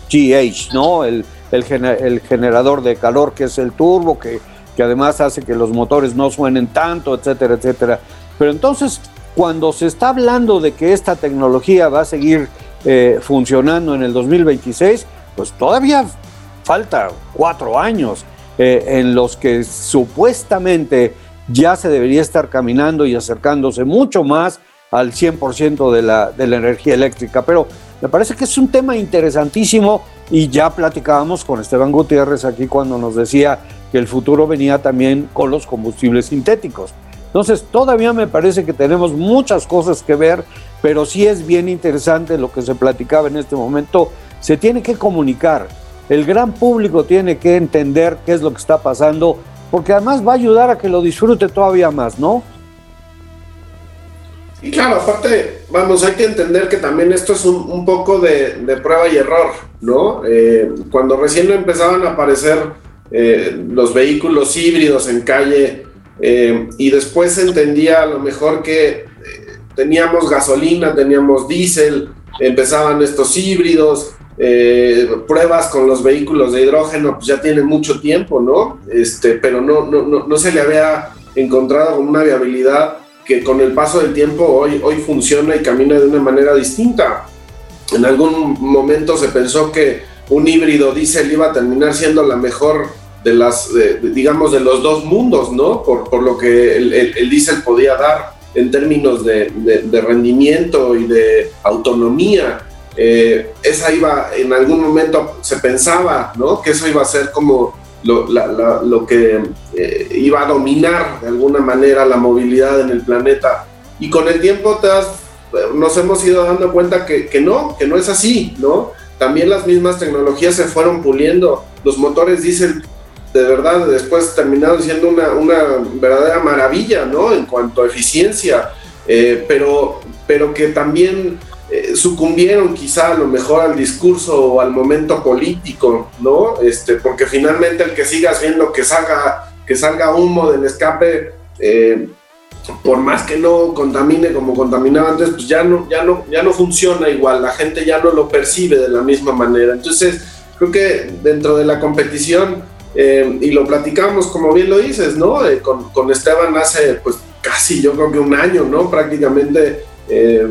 GH, ¿no? El, el, generador de calor, que es el turbo, que, que además hace que los motores no suenen tanto, etcétera, etcétera. Pero entonces, cuando se está hablando de que esta tecnología va a seguir eh, funcionando en el 2026, pues todavía falta cuatro años eh, en los que supuestamente ya se debería estar caminando y acercándose mucho más al 100% de la, de la energía eléctrica. Pero me parece que es un tema interesantísimo y ya platicábamos con Esteban Gutiérrez aquí cuando nos decía que el futuro venía también con los combustibles sintéticos. Entonces, todavía me parece que tenemos muchas cosas que ver, pero sí es bien interesante lo que se platicaba en este momento. Se tiene que comunicar. El gran público tiene que entender qué es lo que está pasando, porque además va a ayudar a que lo disfrute todavía más, ¿no? Y claro, aparte, vamos, hay que entender que también esto es un, poco de, prueba y error, ¿no? Eh, cuando recién empezaban a aparecer eh, los vehículos híbridos en calle eh, y después se entendía a lo mejor que teníamos gasolina, teníamos diésel, empezaban estos híbridos, pruebas con los vehículos de hidrógeno, pues ya tienen mucho tiempo, ¿no? Este, pero no, no, no, no se le había encontrado una viabilidad que con el paso del tiempo hoy, hoy funciona y camina de una manera distinta. En algún momento se pensó que un híbrido diésel iba a terminar siendo la mejor de las, digamos, de los dos mundos, ¿no? Por, por lo que el, diésel podía dar en términos de, de, rendimiento y de autonomía. Eh, esa iba, en algún momento se pensaba, ¿no? Que eso iba a ser como lo, que eh, iba a dominar de alguna manera la movilidad en el planeta. Y con el tiempo nos hemos ido dando cuenta que, no, que no es así, ¿no? También las mismas tecnologías se fueron puliendo. Los motores diésel, de verdad, después terminaron siendo una, una verdadera maravilla, ¿no? En cuanto a eficiencia, eh, pero, pero que también eh, sucumbieron quizá a lo mejor al discurso o al momento político, ¿no? Este, porque finalmente el que sigas viendo que salga, que salga humo del escape, eh, por más que no contamine como contaminaba antes, pues ya no, ya, no, ya no funciona igual, la gente ya no lo percibe de la misma manera. Entonces, creo que dentro de la competición, eh, y lo platicamos como bien lo dices, ¿no? con, con Esteban hace pues casi yo creo que un año, ¿no? Prácticamente eh,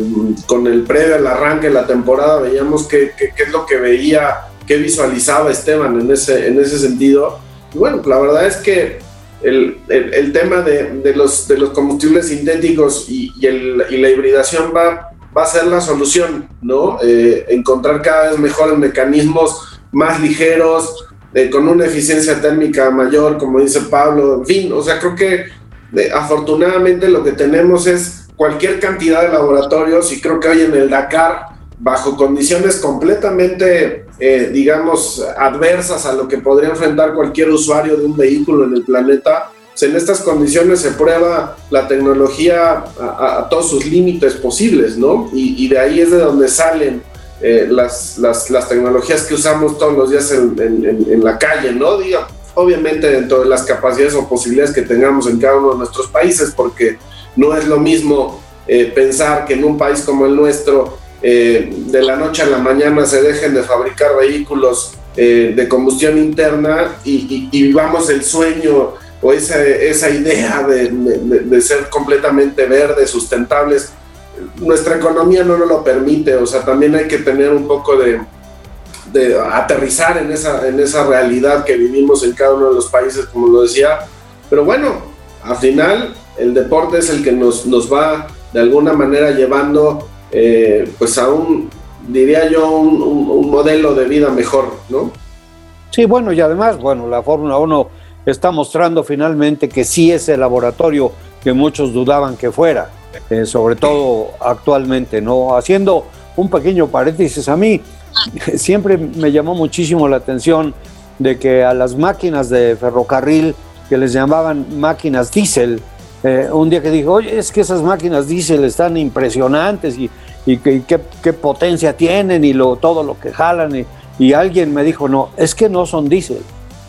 con el previo al arranque de la temporada veíamos qué, es lo que veía, qué visualizaba Esteban en ese, en ese sentido. Y bueno, la verdad es que el, el, tema de, de, los, de los combustibles sintéticos y, y, el, y, la hibridación va, va a ser la solución, ¿no? Eh, encontrar cada vez mejores mecanismos más ligeros, con una eficiencia térmica mayor, como dice Pablo, en fin, o sea, creo que afortunadamente lo que tenemos es cualquier cantidad de laboratorios y creo que hoy en el Dakar, bajo condiciones completamente, eh, digamos, adversas a lo que podría enfrentar cualquier usuario de un vehículo en el planeta, pues en estas condiciones se prueba la tecnología a, todos sus límites posibles, ¿no? Y, de ahí es de donde salen eh, las, las, las, tecnologías que usamos todos los días en, en, en la calle, ¿no? Diga, obviamente dentro de las capacidades o posibilidades que tengamos en cada uno de nuestros países, porque no es lo mismo eh, pensar que en un país como el nuestro, eh, de la noche a la mañana se dejen de fabricar vehículos eh, de combustión interna y, vivamos el sueño o esa, esa idea de, ser completamente verdes, sustentables. Nuestra economía no nos lo permite, o sea, también hay que tener un poco de, aterrizar en esa, en esa realidad que vivimos en cada uno de los países, como lo decía. Pero bueno, al final el deporte es el que nos, nos va de alguna manera llevando eh, pues a un, diría yo, un, modelo de vida mejor, ¿no? Sí, bueno, y además, bueno, la Fórmula 1 está mostrando finalmente que sí es el laboratorio que muchos dudaban que fuera, eh, sobre todo actualmente, ¿no? Haciendo un pequeño paréntesis, a mí siempre me llamó muchísimo la atención de que a las máquinas de ferrocarril que les llamaban máquinas diésel, eh, un día que dijo, oye, es que esas máquinas diésel están impresionantes y, y, qué, potencia tienen y lo, todo lo que jalan. Y, y, alguien me dijo, no, es que no son diésel,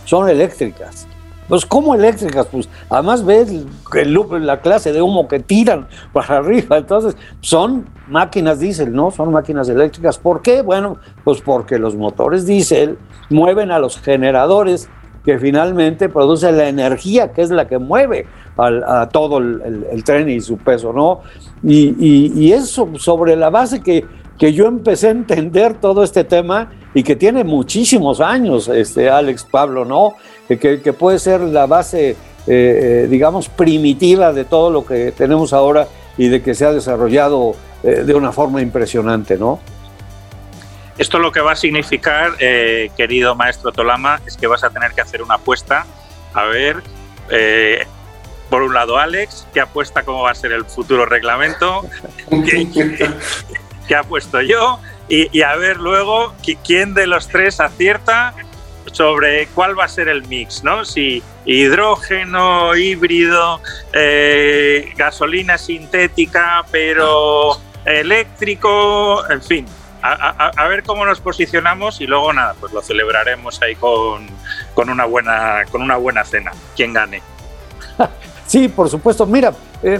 son eléctricas. Pues, ¿cómo eléctricas? Pues, además ves el, la clase de humo que tiran para arriba. Entonces, son máquinas diésel, ¿no? Son máquinas eléctricas. ¿Por qué? Bueno, pues porque los motores diésel mueven a los generadores que finalmente producen la energía que es la que mueve a todo el, tren y su peso, ¿no? Y, y, eso sobre la base que que yo empecé a entender todo este tema y que tiene muchísimos años, este Alex Pablo, ¿no? Que, que puede ser la base, eh, eh, digamos, primitiva de todo lo que tenemos ahora y de que se ha desarrollado eh, de una forma impresionante, ¿no? Esto lo que va a significar, querido maestro Tolama, es que vas a tener que hacer una apuesta a ver por un lado Alex, que apuesta cómo va a ser el futuro reglamento, que, ha puesto yo, y, a ver luego quién de los tres acierta sobre cuál va a ser el mix, ¿no? Si hidrógeno, híbrido, eh, gasolina sintética, pero eléctrico, en fin. A, ver cómo nos posicionamos y luego nada, pues lo celebraremos ahí con, con, una, buena, con una buena cena, quien gane. Sí, por supuesto. Mira, eh,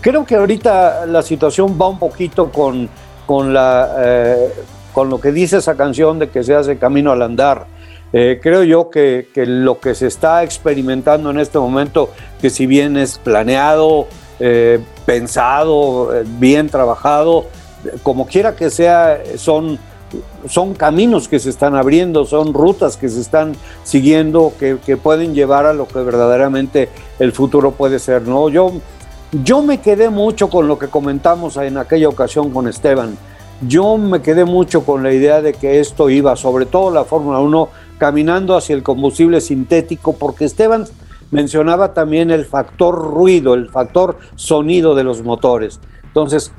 creo que ahorita la situación va un poquito con, con, la, eh, con lo que dice esa canción de que se hace camino al andar. Eh, creo yo que, que, lo que se está experimentando en este momento, que si bien es planeado, pensado, bien trabajado, como quiera que sea, son son caminos que se están abriendo, son rutas que se están siguiendo que, pueden llevar a lo que verdaderamente el futuro puede ser. ¿no? Yo, yo me quedé mucho con lo que comentamos en aquella ocasión con Esteban. Yo me quedé mucho con la idea de que esto iba, sobre todo la Fórmula 1, caminando hacia el combustible sintético, porque Esteban mencionaba también el factor ruido, el factor sonido de los motores. Entonces,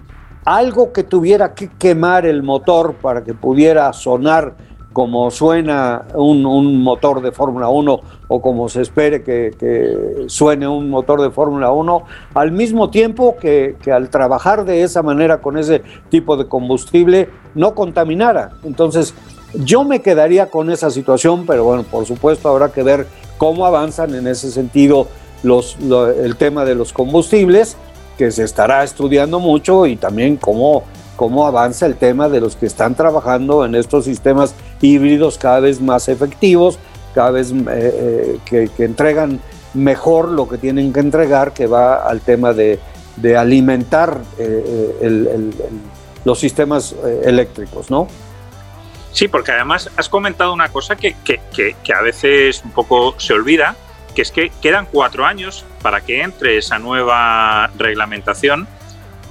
algo que tuviera que quemar el motor para que pudiera sonar como suena un, motor de Fórmula 1 o como se espere que, suene un motor de Fórmula 1, al mismo tiempo que, al trabajar de esa manera con ese tipo de combustible no contaminara. Entonces, yo me quedaría con esa situación, pero bueno, por supuesto habrá que ver cómo avanzan en ese sentido los, el tema de los combustibles que se estará estudiando mucho y también cómo, cómo avanza el tema de los que están trabajando en estos sistemas híbridos cada vez más efectivos, cada vez eh, eh, que, entregan mejor lo que tienen que entregar, que va al tema de, alimentar eh, los sistemas eléctricos, ¿no? Sí, porque además has comentado una cosa que, a veces un poco se olvida, que es que quedan cuatro años para que entre esa nueva reglamentación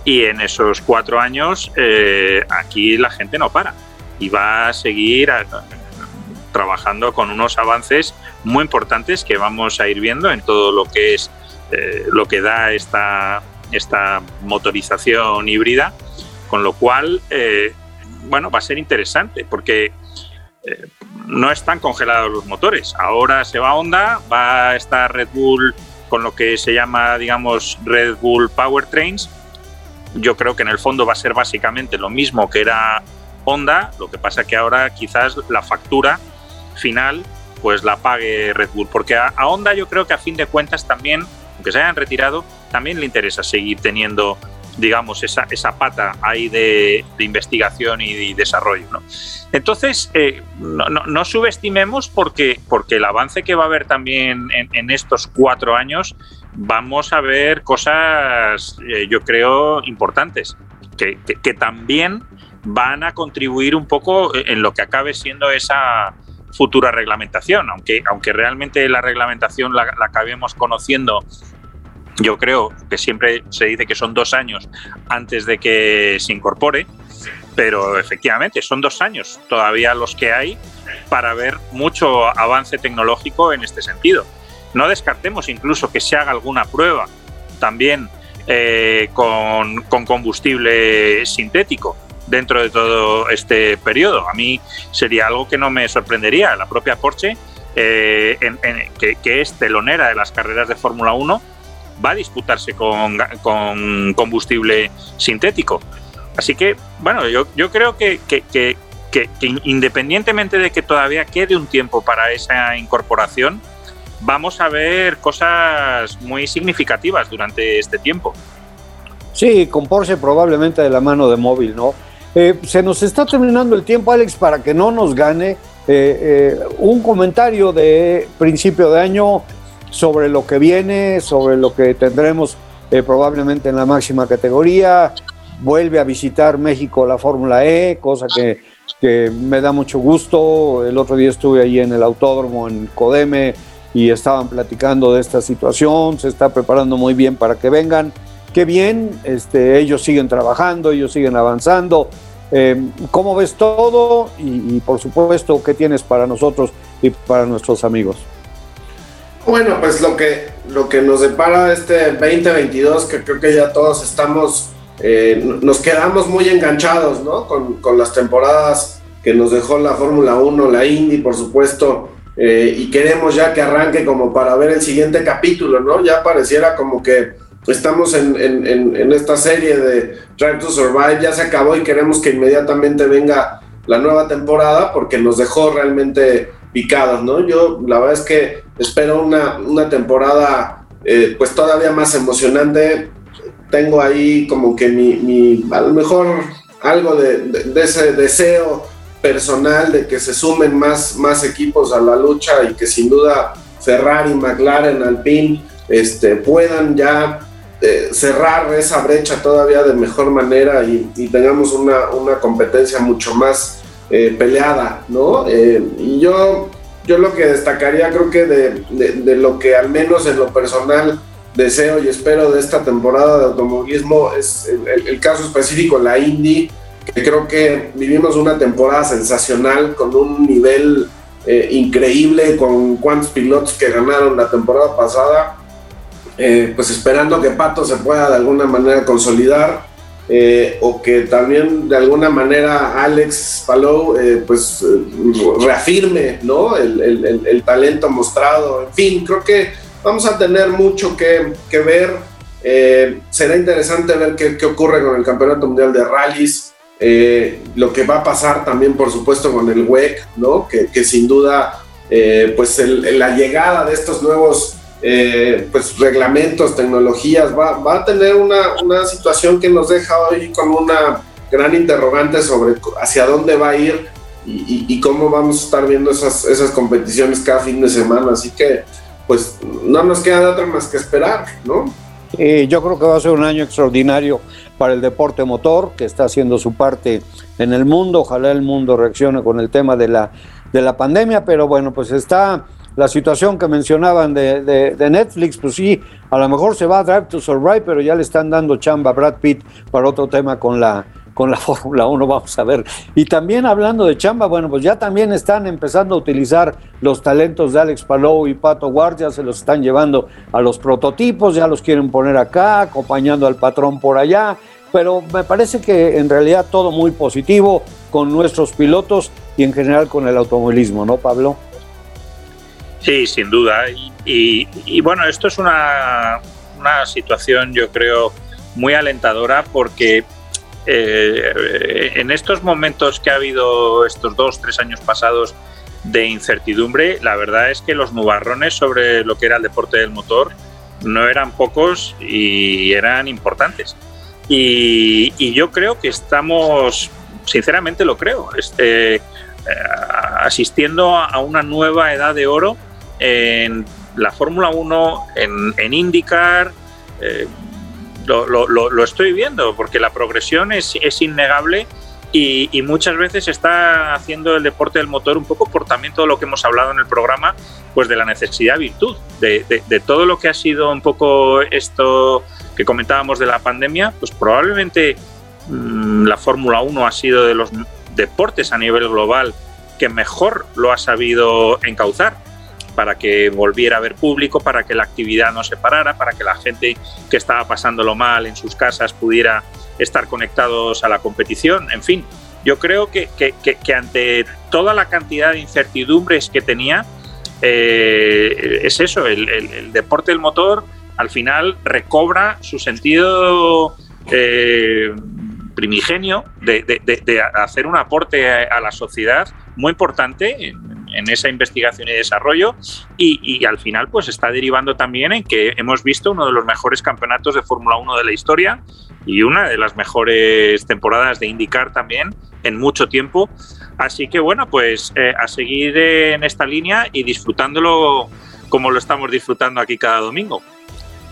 y en esos cuatro años eh, aquí la gente no para y va a seguir trabajando con unos avances muy importantes que vamos a ir viendo en todo lo que es eh, lo que da esta, esta motorización híbrida, con lo cual eh, bueno va a ser interesante porque no están congelados los motores. Ahora se va Honda, va a estar Red Bull con lo que se llama, digamos, Red Bull Powertrains. Yo creo que en el fondo va a ser básicamente lo mismo que era Honda, lo que pasa que ahora quizás la factura final pues la pague Red Bull, porque a, Honda yo creo que a fin de cuentas también, aunque se hayan retirado, también le interesa seguir teniendo digamos, esa, esa pata ahí de, investigación y desarrollo. Entonces, eh, no, subestimemos porque, porque el avance que va a haber también en, estos cuatro años, vamos a ver cosas, eh, yo creo, importantes, que, también van a contribuir un poco en lo que acabe siendo esa futura reglamentación, aunque, aunque realmente la reglamentación la, la acabemos conociendo yo creo que siempre se dice que son dos años antes de que se incorpore, pero efectivamente son dos años todavía los que hay para ver mucho avance tecnológico en este sentido. No descartemos incluso que se haga alguna prueba también eh, con, combustible sintético dentro de todo este periodo. A mí sería algo que no me sorprendería. La propia Porsche, eh, que, es telonera de las carreras de Fórmula 1, va a disputarse con, combustible sintético. Así que, bueno, yo, creo que, que, que, independientemente de que todavía quede un tiempo para esa incorporación, vamos a ver cosas muy significativas durante este tiempo. Sí, con Porsche probablemente de la mano de móvil, ¿no? Eh, se nos está terminando el tiempo, Alex, para que no nos gane. Eh, eh, un comentario de principio de año sobre lo que viene, sobre lo que tendremos probablemente en la máxima categoría, vuelve a visitar México la Fórmula E, cosa que, que me da mucho gusto. El otro día estuve ahí en el autódromo en Codeme y estaban platicando de esta situación, se está preparando muy bien para que vengan. Qué bien, este, ellos siguen trabajando, ellos siguen avanzando. Eh, ¿Cómo ves todo? Y, por supuesto, ¿qué tienes para nosotros y para nuestros amigos? Bueno, pues lo que, lo que nos depara este 2022, que creo que ya todos estamos, eh, nos quedamos muy enganchados, ¿no? Con, con las temporadas que nos dejó la Fórmula 1, la Indy, por supuesto, eh, y queremos ya que arranque como para ver el siguiente capítulo, ¿no? Ya pareciera como que estamos en, en, en, esta serie de Drive to Survive, ya se acabó y queremos que inmediatamente venga la nueva temporada porque nos dejó realmente picados, ¿no? Yo la verdad es que espero una, una temporada eh, pues todavía más emocionante. Tengo ahí como que mi, a lo mejor algo de ese deseo personal de que se sumen más, más equipos a la lucha y que sin duda Ferrari, McLaren, Alpine este, puedan ya eh, cerrar esa brecha todavía de mejor manera y, tengamos una, una, competencia mucho más eh, peleada, ¿no? Eh, y yo, yo lo que destacaría creo que de, de, de, lo que al menos en lo personal deseo y espero de esta temporada de automovilismo es el, el caso específico, la Indy, creo que vivimos una temporada sensacional con un nivel eh, increíble, con cuantos pilotos que ganaron la temporada pasada, eh, pues esperando que Pato se pueda de alguna manera consolidar eh, o que también de alguna manera Alex Palou pues reafirme ¿no? El, talento mostrado, en fin, creo que vamos a tener mucho que, que ver. será interesante ver qué, qué ocurre con el Campeonato Mundial de Rallys. Eh, lo que va a pasar también, por supuesto, con el WEC, ¿no? Que, que sin duda, eh, pues el, la llegada de estos nuevos eh, pues, reglamentos, tecnologías, va, va a tener una, una, situación que nos deja hoy con una gran interrogante sobre hacia dónde va a ir y, y, y cómo vamos a estar viendo esas, esas competiciones cada fin de semana. Así que, pues, no nos queda de otra más que esperar, ¿no? Eh, yo creo que va a ser un año extraordinario para el deporte motor, que está haciendo su parte en el mundo. Ojalá el mundo reaccione con el tema de la, de la pandemia, pero bueno, pues está la situación que mencionaban de, de, de, Netflix, pues sí, a lo mejor se va a Drive to Survive, pero ya le están dando chamba a Brad Pitt para otro tema con la, con la Fórmula 1, vamos a ver. Y también hablando de chamba, bueno, pues ya también están empezando a utilizar los talentos de Alex Palou y Pato Ward, ya se los están llevando a los prototipos, ya los quieren poner acá, acompañando al patrón por allá, pero me parece que en realidad todo muy positivo con nuestros pilotos y en general con el automovilismo, ¿no, Pablo? Sí, sin duda. Y, y, y bueno, esto es una, una situación, yo creo, muy alentadora porque eh, en estos momentos que ha habido estos dos, tres años pasados de incertidumbre, la verdad es que los nubarrones sobre lo que era el deporte del motor no eran pocos y eran importantes. Y, y yo creo que estamos, sinceramente lo creo, este, eh, asistiendo a una nueva edad de oro en la Fórmula 1, en, en IndyCar. Eh, lo, lo, lo, estoy viendo, porque la progresión es, es innegable y, y, muchas veces está haciendo el deporte del motor un poco por también todo lo que hemos hablado en el programa, pues de la necesidad virtud, de, de, de todo lo que ha sido un poco esto que comentábamos de la pandemia, pues probablemente mmm, la Fórmula 1 ha sido de los deportes a nivel global que mejor lo ha sabido encauzar para que volviera a haber público, para que la actividad no se parara, para que la gente que estaba pasándolo mal en sus casas pudiera estar conectados a la competición. En fin, yo creo que, que, ante toda la cantidad de incertidumbres que tenía, eh, es eso, el, deporte del motor al final recobra su sentido eh, primigenio de, hacer un aporte a, la sociedad muy importante en esa investigación y desarrollo y, al final pues está derivando también en que hemos visto uno de los mejores campeonatos de Fórmula 1 de la historia y una de las mejores temporadas de IndyCar también en mucho tiempo. Así que bueno, pues eh, a seguir en esta línea y disfrutándolo como lo estamos disfrutando aquí cada domingo.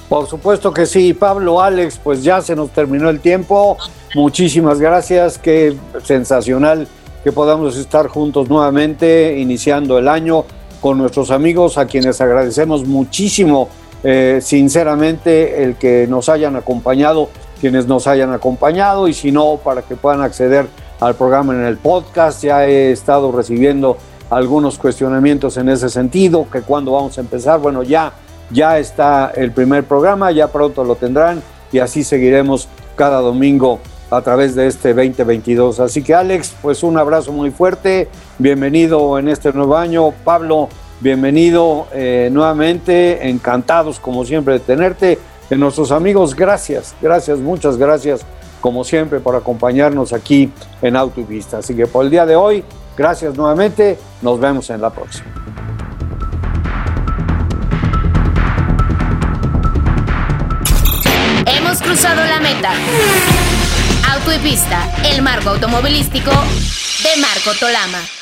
Por supuesto que sí, Pablo, Alex, pues ya se nos terminó el tiempo. Muchísimas gracias, qué sensacional que podamos estar juntos nuevamente, iniciando el año con nuestros amigos, a quienes agradecemos muchísimo, eh, sinceramente, el que nos hayan acompañado, quienes nos hayan acompañado, y si no, para que puedan acceder al programa en el podcast. Ya he estado recibiendo algunos cuestionamientos en ese sentido, que cuando vamos a empezar, bueno, ya ya está el primer programa, ya pronto lo tendrán y así seguiremos cada domingo a través de este 2022. Así que Alex, pues un abrazo muy fuerte, bienvenido en este nuevo año. Pablo, bienvenido eh, nuevamente, encantados como siempre de tenerte. De nuestros amigos, gracias, gracias, muchas gracias como siempre por acompañarnos aquí en Auto. Así que por el día de hoy, gracias nuevamente, nos vemos en la próxima. cruzado la meta. Y pista, el marco automovilístico de Marco Tolama.